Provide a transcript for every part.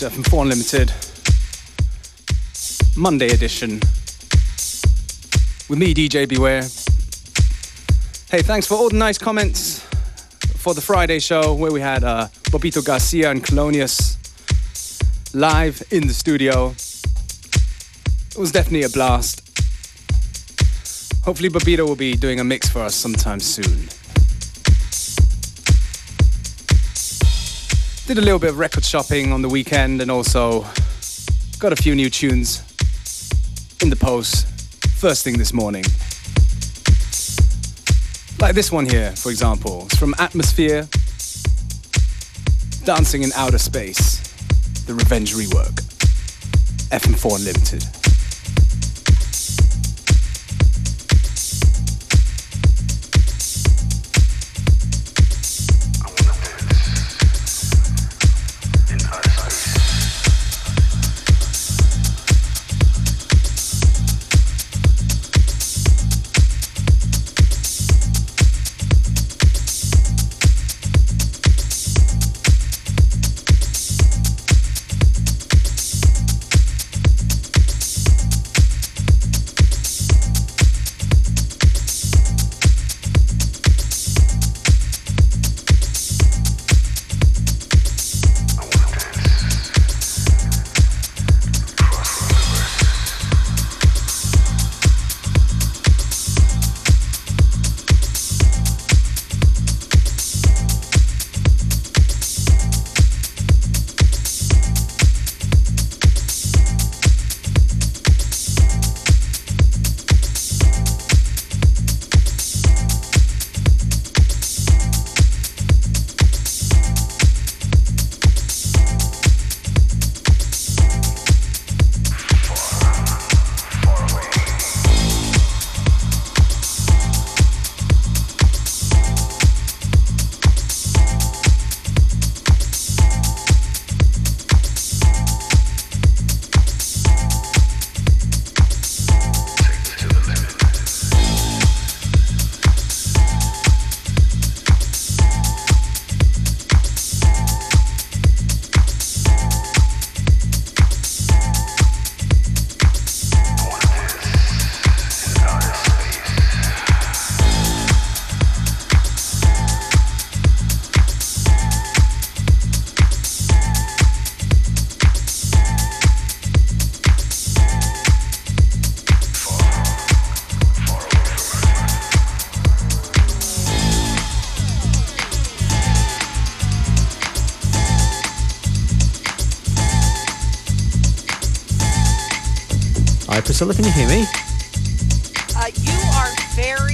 Welcome to FM4 Unlimited, Monday edition, with me, DJ Beware. Hey, thanks for all the nice comments for the Friday show where we had uh, Bobbito Garcia and Colonius live in the studio. It was definitely a blast. Hopefully, Bobbito will be doing a mix for us sometime soon. Did a little bit of record shopping on the weekend and also got a few new tunes in the post first thing this morning. Like this one here, for example. It's from Atmosfear Dancing in Outer Space, the Revenge rework. FM4 Unlimited. Priscilla, can you hear me? Uh, you are very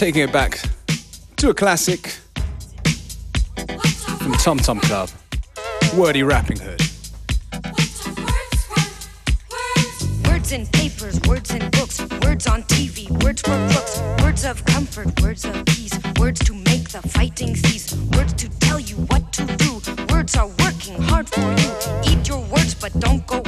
taking it back to a classic from Tom Tom Club, Wordy Rappinghood. Words in papers, words in books, words on TV, words for books, words of comfort, words of peace, words to make the fighting cease, words to tell you what to do. Words are working hard for you. Eat your words, but don't go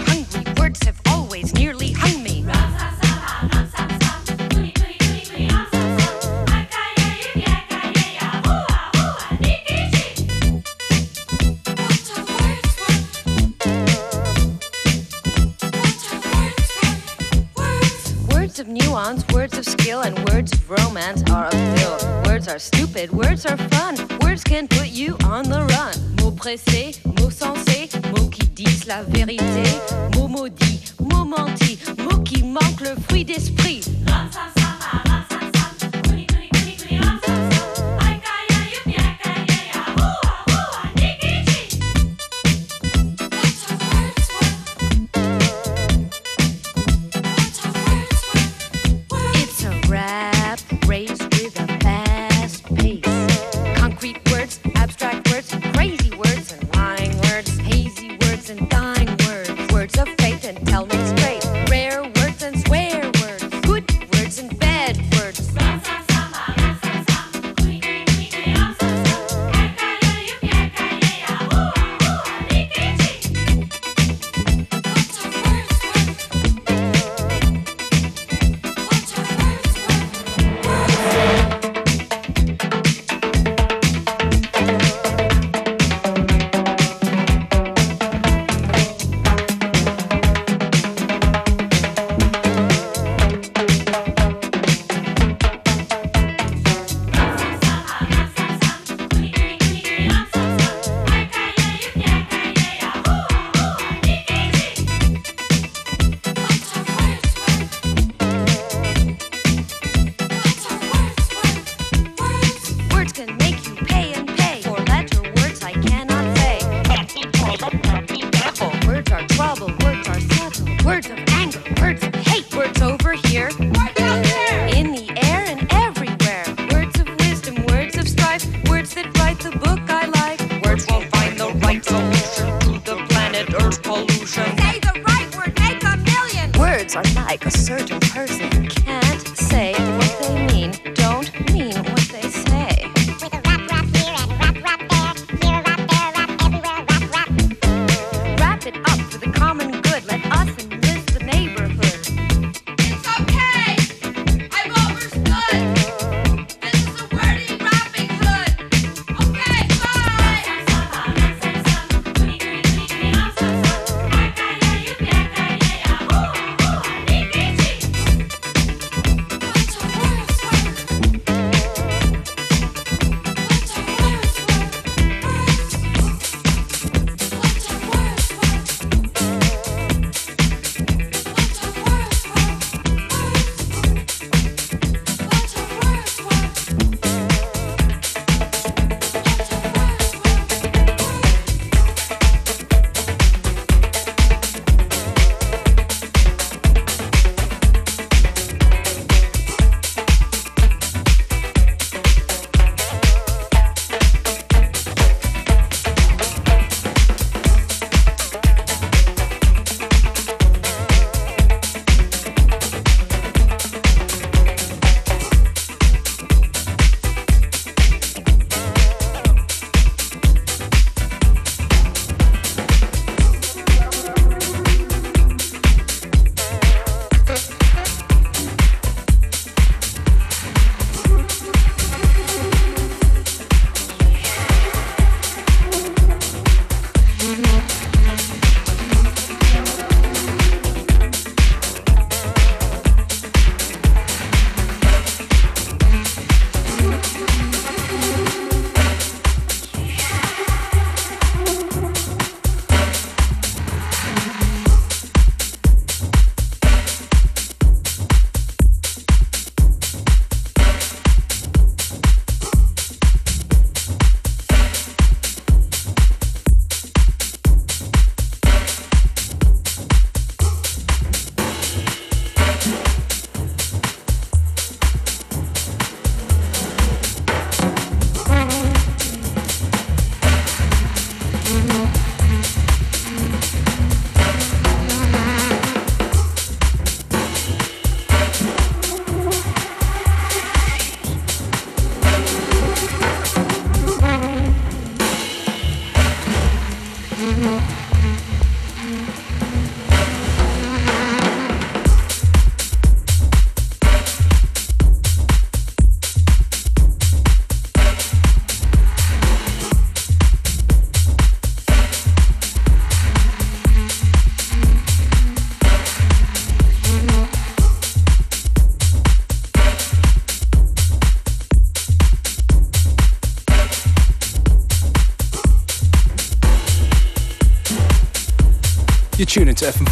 estrella.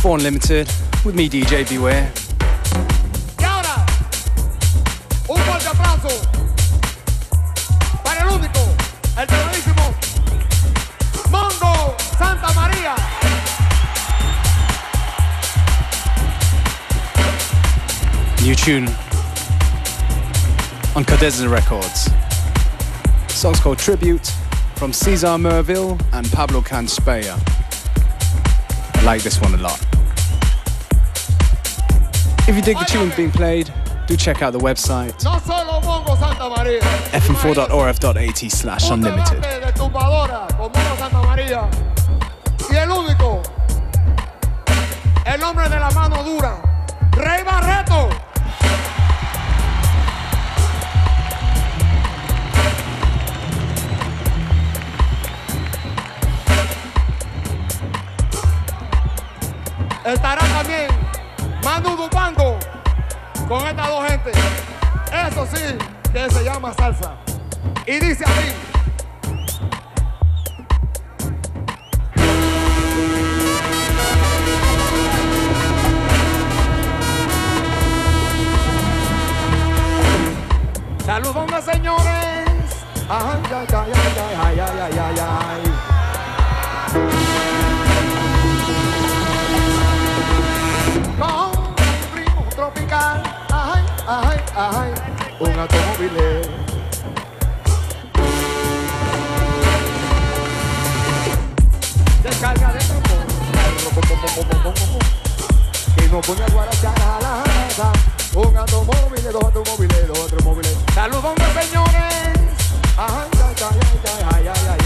FM4 Unlimited with me, DJ Beware. Y ahora, un fuerte aplauso para el único, el terrorísimo Mongo Santa María. New tune on Cadeza Records. song's called Tribute from Cesar Merville and Pablo Canspea. I like this one a lot. If you dig the tune being played, do check out the website No solo Mongo Santa fm4.orf.at slash unlimited. debate de tumbadora con Mongo Santa María. Y el único, el hombre de la mano dura, Ray Barretto. Estará también Manu Dupango con estas dos gente. Eso sí, que se llama salsa. Y dice así. Saludos, señores. Ay, ay, ay, ay, ay, ay, ay, ay, ay. ay, ay, ay, un automóvil. Descarga de tambor, que nos pone a guarachar a la nada. Un automóvil, dos automóviles, dos automóviles. Saludos, señores. Ay, ay, ay, ay, ay, ay, ay.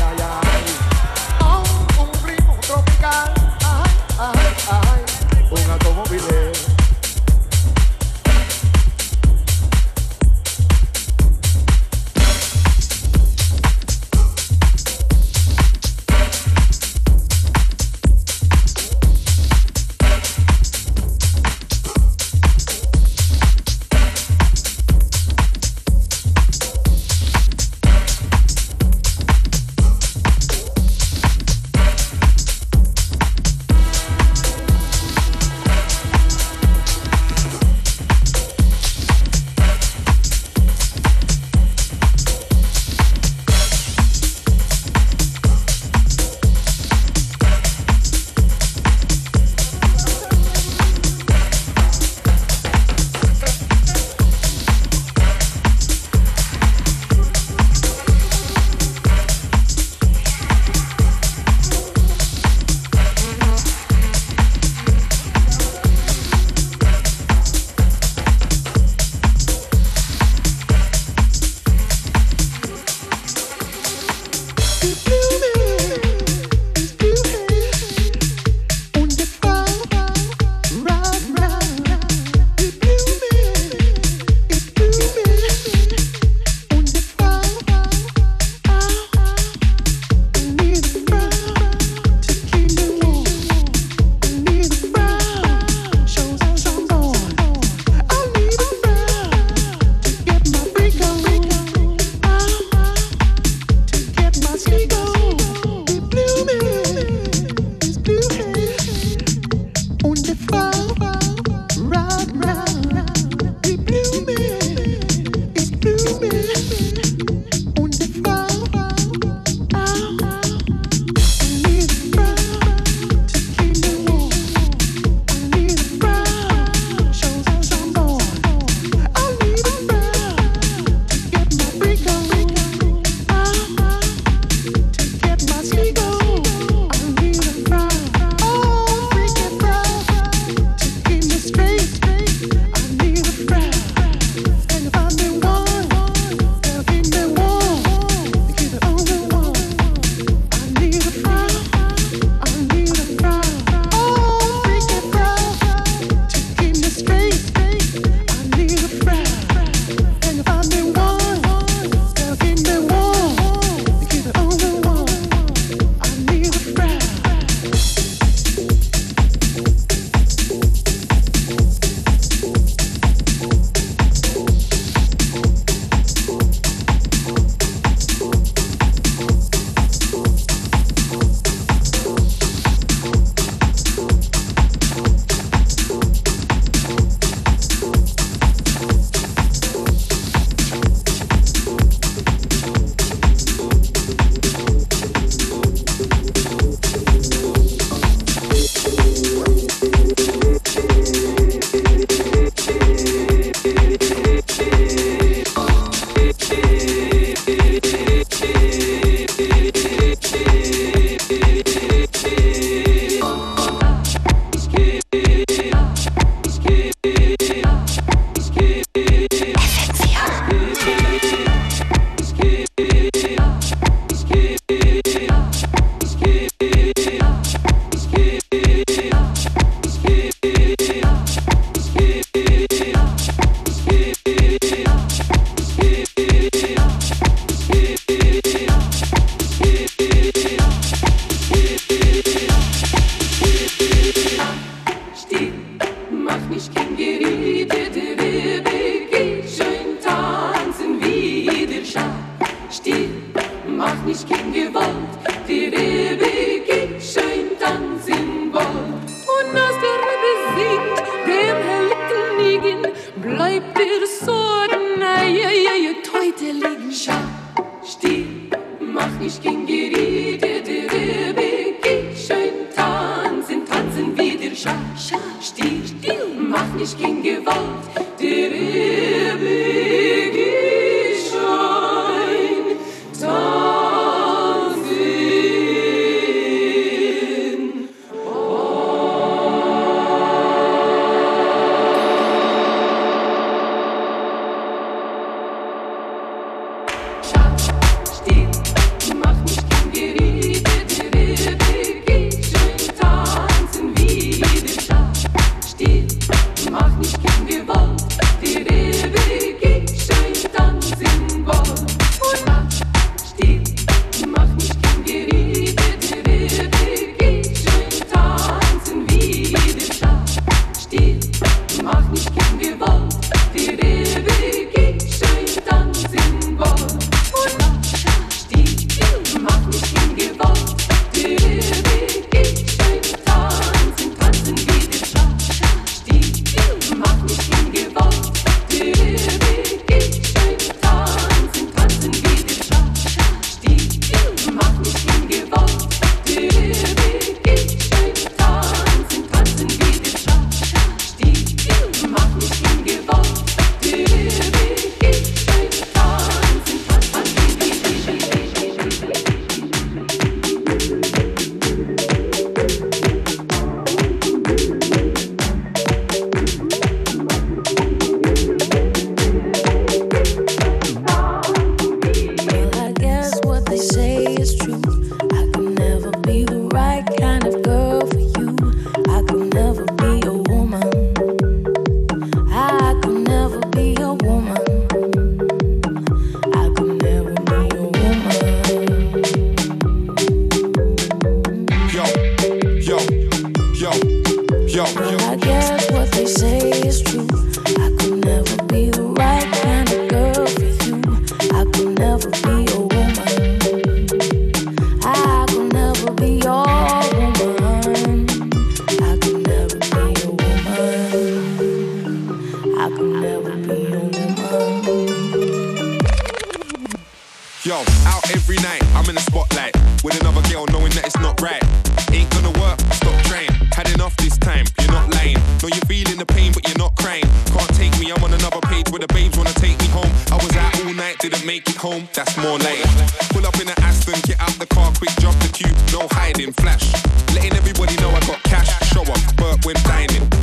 Yo, out every night, I'm in the spotlight with another girl, knowing that it's not right. Ain't gonna work, stop trying. Had enough this time, you're not lying. Know you're feeling the pain, but you're not crying. Can't take me, I'm on another page where the babes wanna take me home. I was out all night, didn't make it home, that's more late. Pull up in an Aston, get out the car quick, drop the cube, no hiding, flash. Letting everybody know I got cash, show up, burp when dining.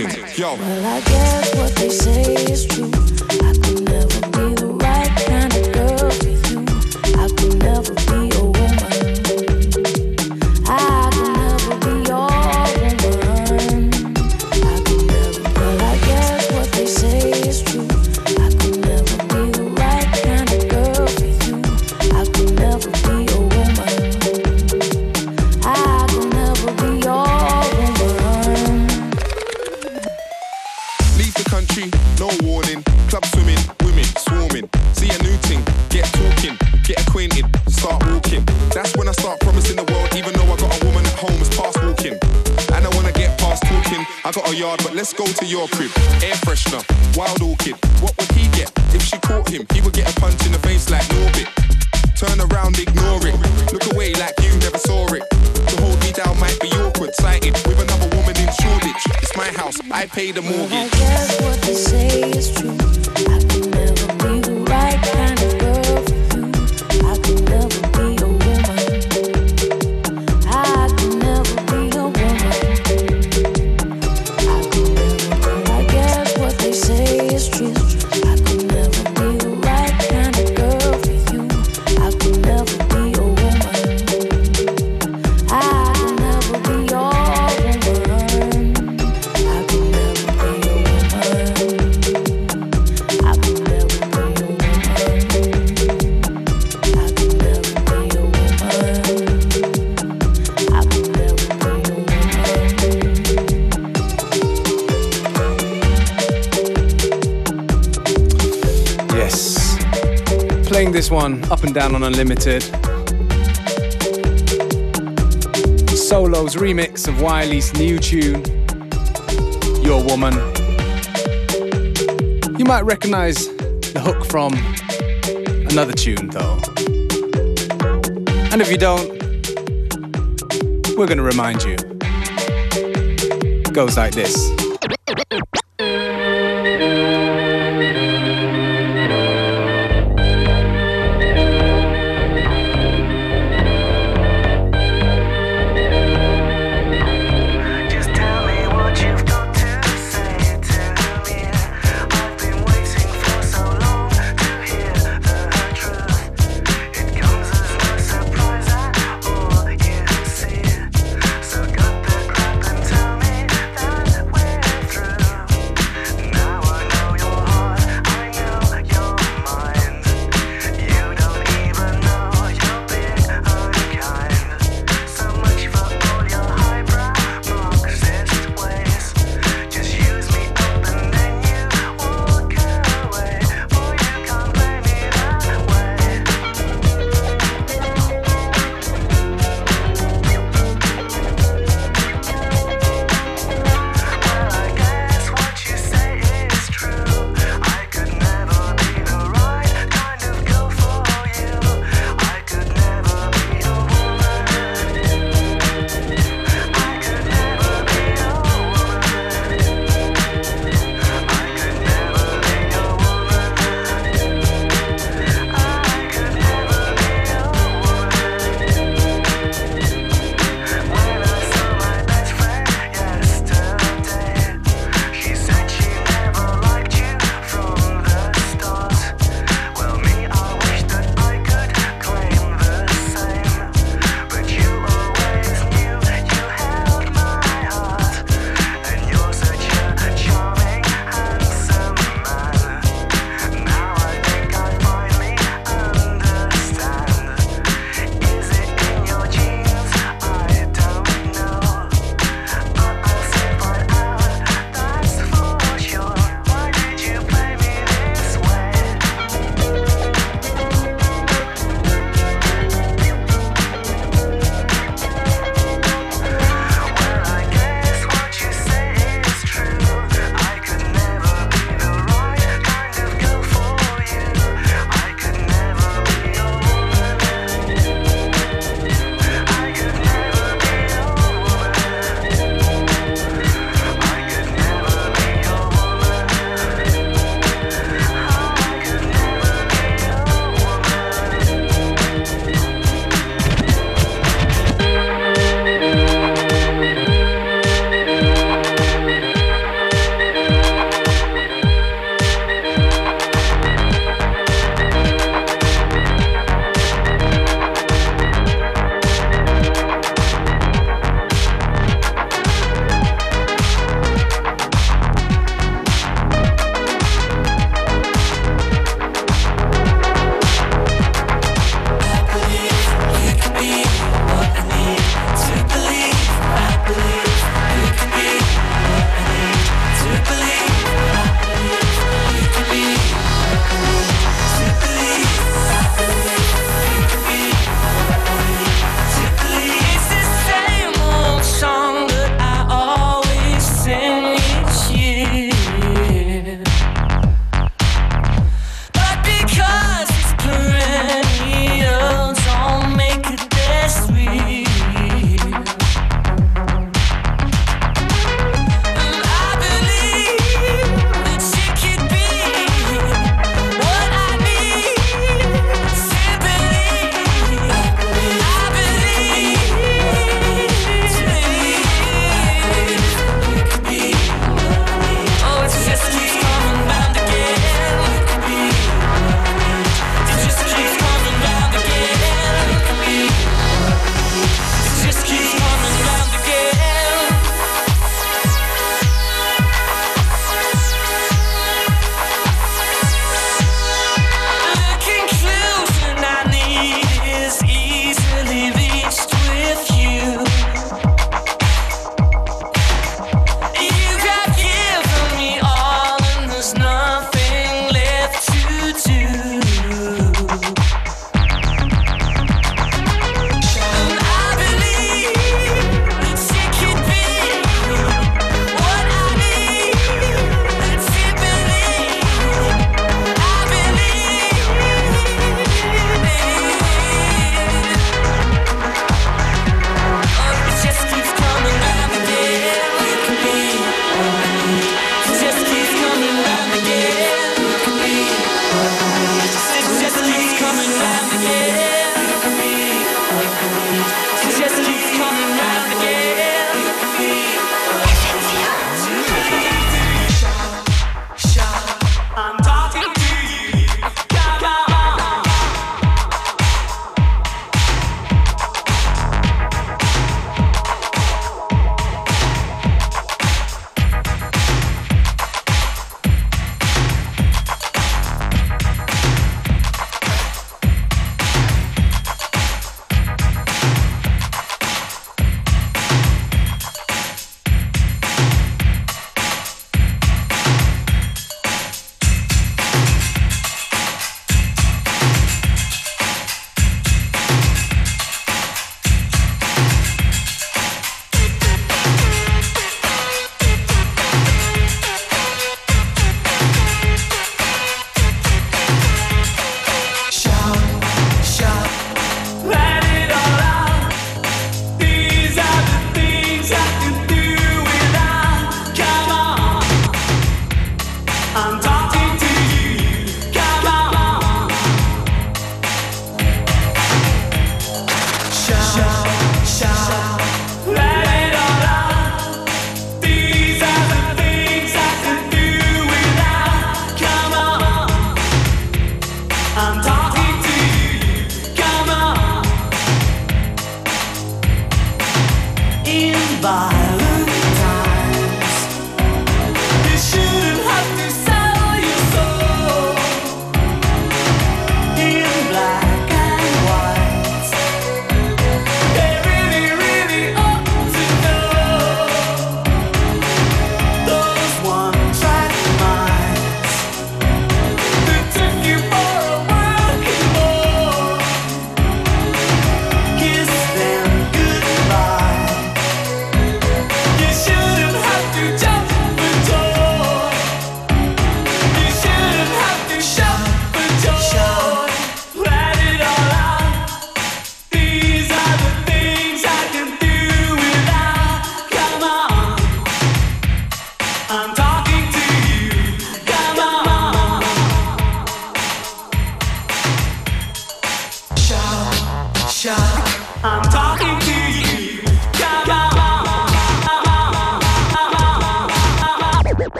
Yo. Well, I guess what they say is true. yard, but let's go to your crib. Air freshener, wild orchid. What would he get if she caught him? He would get a punch in the face like Norbit. Turn around, ignore it. Look away like you never saw it. To hold me down might be awkward, sighted with another woman in Shoreditch. It's my house, I pay the mortgage. Down on Unlimited. Solo's remix of Wiley's new tune, Your Woman. You might recognize the hook from another tune, though. And if you don't, we're going to remind you. It goes like this.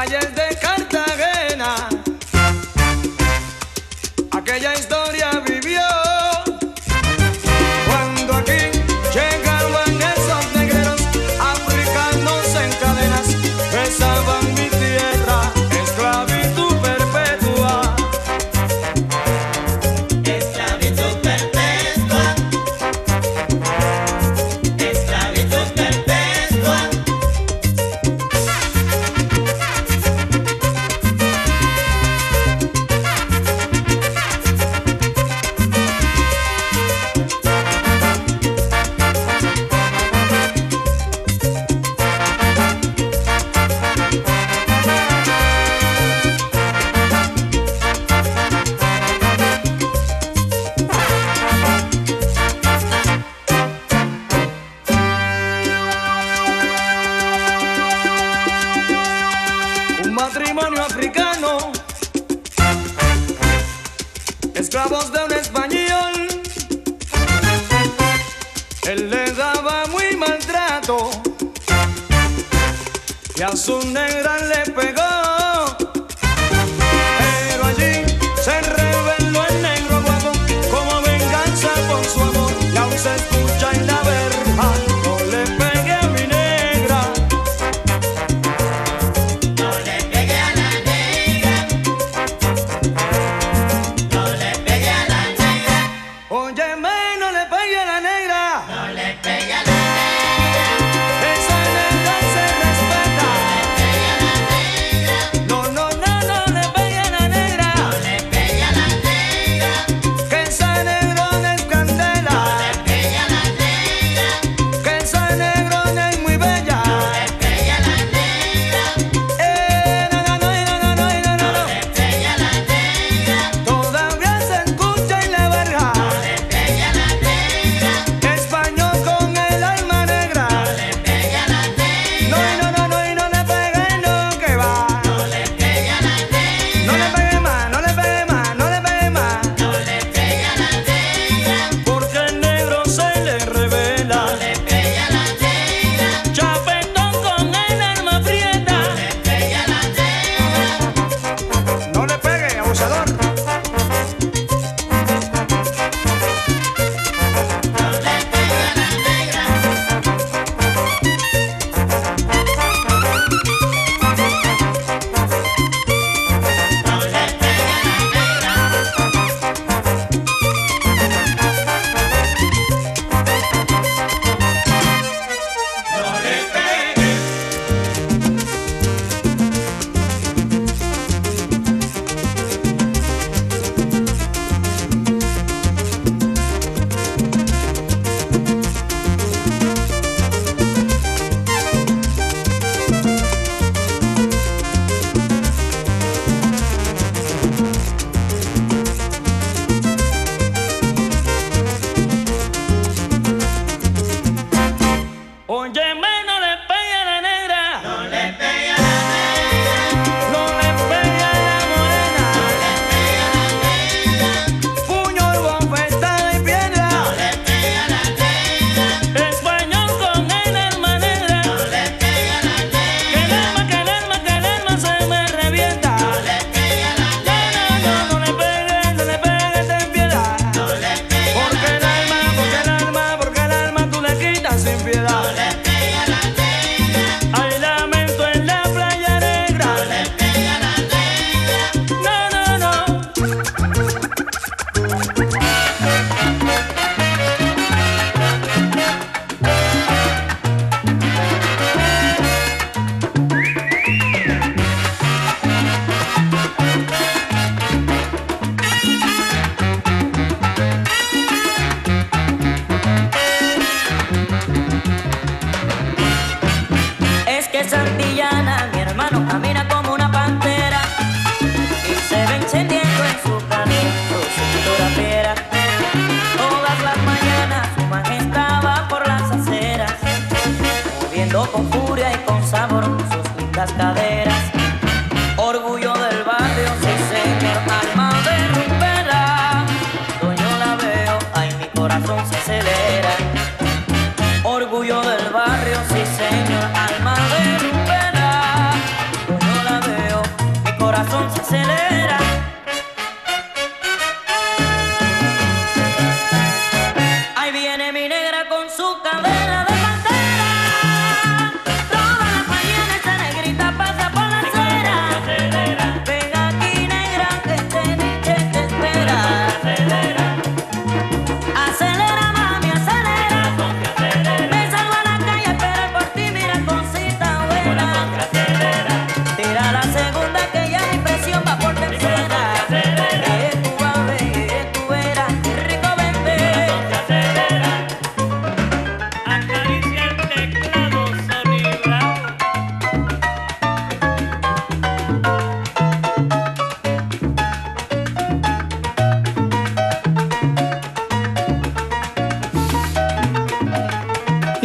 Calles de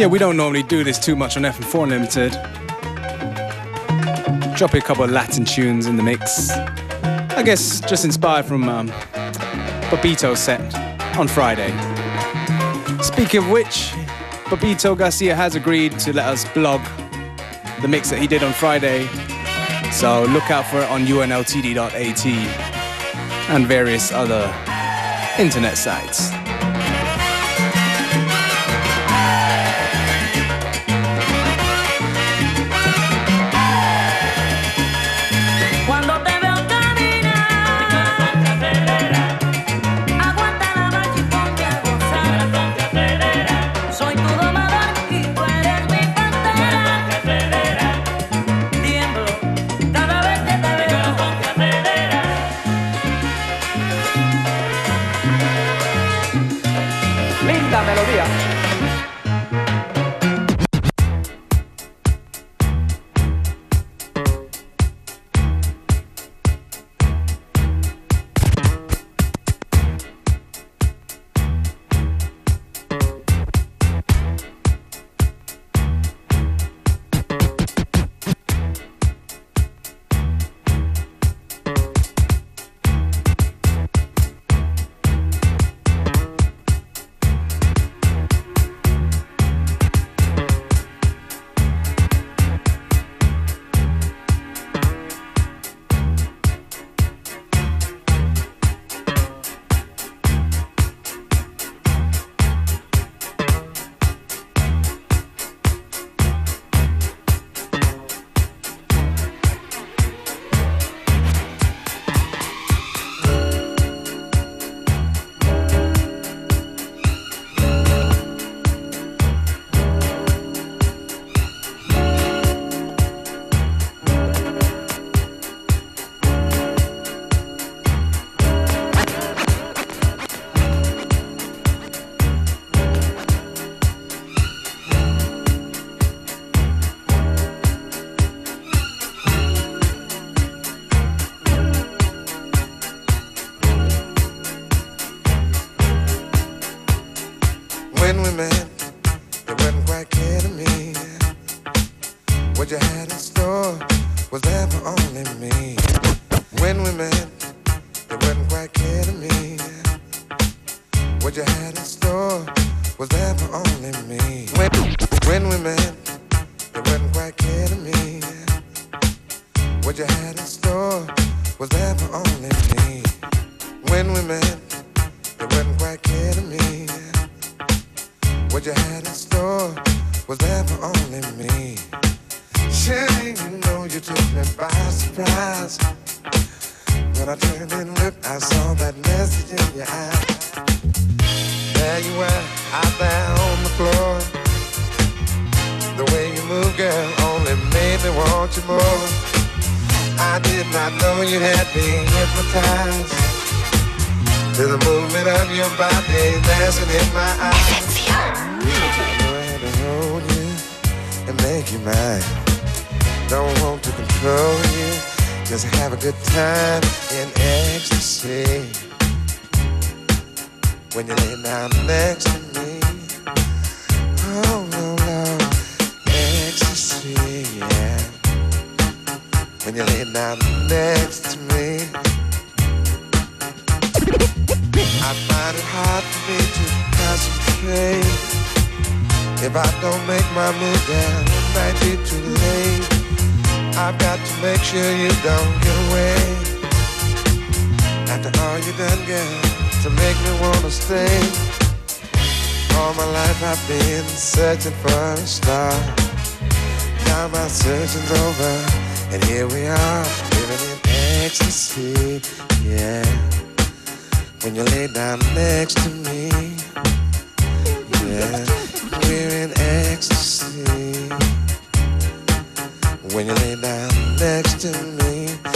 Yeah, we don't normally do this too much on FM4 Unlimited. Drop a couple of Latin tunes in the mix. I guess just inspired from um, Papito's set on Friday. Speaking of which, Papito Garcia has agreed to let us blog the mix that he did on Friday. So look out for it on unltd.at and various other internet sites. You in store was there for only me. When we met, it wasn't quite clear to me. What you had in store was there for only me. When, we met, it wasn't quite clear to me. What you had in store was there for only me. When we met, it wasn't quite clear to me. What you had in store was there for only me. Surely you know you took me by surprise. When I turned and looked, I saw that message in your eyes. There you were, out there on the floor. The way you move, girl, only made me want you more. I did not know you had me hypnotized to the movement of your body dancing in my eyes. Go ahead and hold you and make you mine. Don't want to control you, just have a good time in ecstasy. When you lay down next to me, oh no, no, ecstasy, yeah. When you lay down next to me. I find it hard for me to concentrate. If I don't make my move down, it might be too late. I've got to make sure you don't get away. After all you done, girl, to make me wanna stay. All my life I've been searching for a star. Now my searching's over, and here we are, living in ecstasy, yeah when you lay down next to me. Yeah, we're in ecstasy. When you lay down next to me.